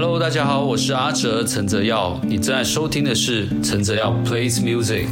Hello，大家好，我是阿哲陈泽耀，你正在收听的是陈泽耀 Plays Music。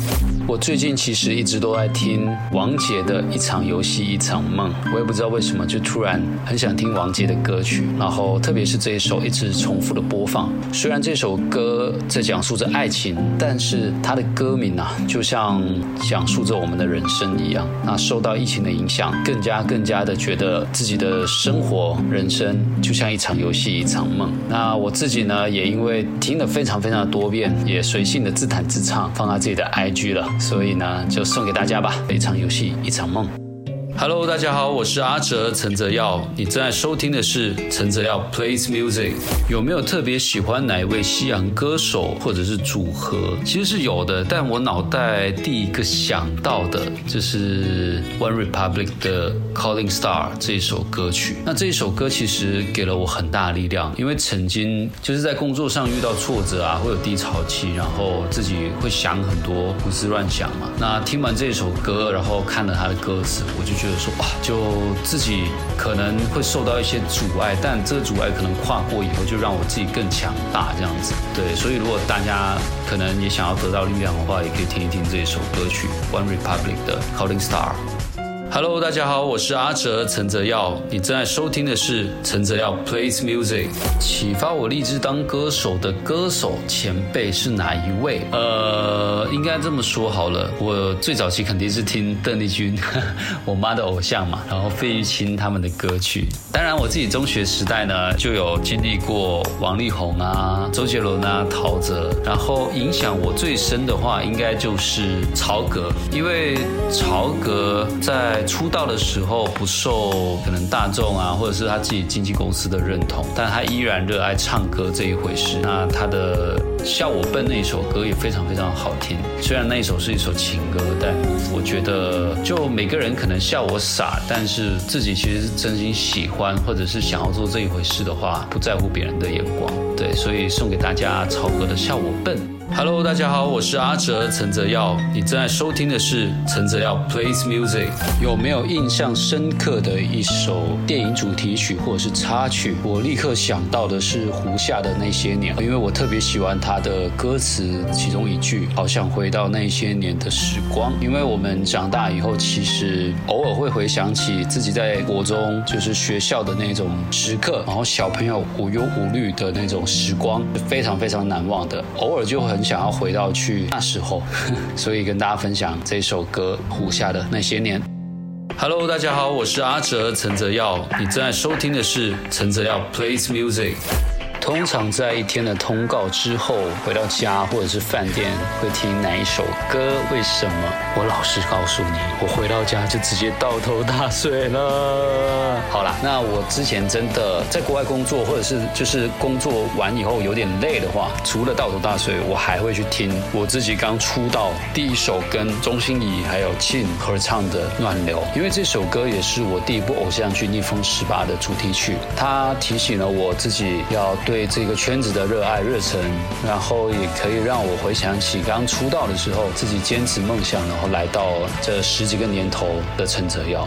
我最近其实一直都在听王杰的一场游戏一场梦，我也不知道为什么，就突然很想听王杰的歌曲，然后特别是这一首一直重复的播放。虽然这首歌在讲述着爱情，但是它的歌名啊，就像讲述着我们的人生一样。那受到疫情的影响，更加更加的觉得自己的生活人生就像一场游戏一场梦。那我自己呢，也因为听了非常非常的多遍，也随性的自弹自唱，放到自己的 IG 了。所以呢，就送给大家吧，一场游戏，一场梦。Hello，大家好，我是阿哲陈泽耀，你正在收听的是陈泽耀 Plays Music。有没有特别喜欢哪一位西洋歌手或者是组合？其实是有的，但我脑袋第一个想到的就是 One Republic 的 Calling Star 这首歌曲。那这一首歌其实给了我很大力量，因为曾经就是在工作上遇到挫折啊，会有低潮期，然后自己会想很多胡思乱想嘛。那听完这首歌，然后看了他的歌词，我就觉。觉得说哇，就自己可能会受到一些阻碍，但这个阻碍可能跨过以后，就让我自己更强大这样子。对，所以如果大家可能也想要得到力量的话，也可以听一听这一首歌曲《One Republic》的《Calling Star》。Hello，大家好，我是阿哲陈泽耀，你正在收听的是陈泽耀 Plays Music。启发我立志当歌手的歌手前辈是哪一位？呃，应该这么说好了，我最早期肯定是听邓丽君，我妈的偶像嘛，然后费玉清他们的歌曲。当然，我自己中学时代呢，就有经历过王力宏啊、周杰伦啊、陶喆，然后影响我最深的话，应该就是曹格，因为曹格在出道的时候不受可能大众啊，或者是他自己经纪公司的认同，但他依然热爱唱歌这一回事。那他的《笑我笨》那一首歌也非常非常好听，虽然那一首是一首情歌，但我觉得就每个人可能笑我傻，但是自己其实是真心喜欢，或者是想要做这一回事的话，不在乎别人的眼光。对，所以送给大家曹格的《笑我笨》。Hello，大家好，我是阿哲陈泽耀，你正在收听的是陈泽耀 Plays Music。有没有印象深刻的一首电影主题曲或者是插曲？我立刻想到的是胡夏的那些年，因为我特别喜欢他的歌词，其中一句好想回到那些年的时光。因为我们长大以后，其实偶尔会回想起自己在国中就是学校的那种时刻，然后小朋友无忧无虑的那种时光，是非常非常难忘的。偶尔就很。想要回到去那时候，所以跟大家分享这首歌《胡夏的那些年》。Hello，大家好，我是阿哲陈泽耀，你正在收听的是陈泽耀 Plays Music。通常在一天的通告之后回到家或者是饭店会听哪一首歌？为什么？我老实告诉你，我回到家就直接倒头大睡了。好啦，那我之前真的在国外工作，或者是就是工作完以后有点累的话，除了倒头大睡，我还会去听我自己刚出道第一首跟钟欣怡还有庆合唱的《暖流》，因为这首歌也是我第一部偶像剧《逆风十八》的主题曲，它提醒了我自己要对。对这个圈子的热爱热忱，然后也可以让我回想起刚出道的时候，自己坚持梦想，然后来到这十几个年头的陈哲耀。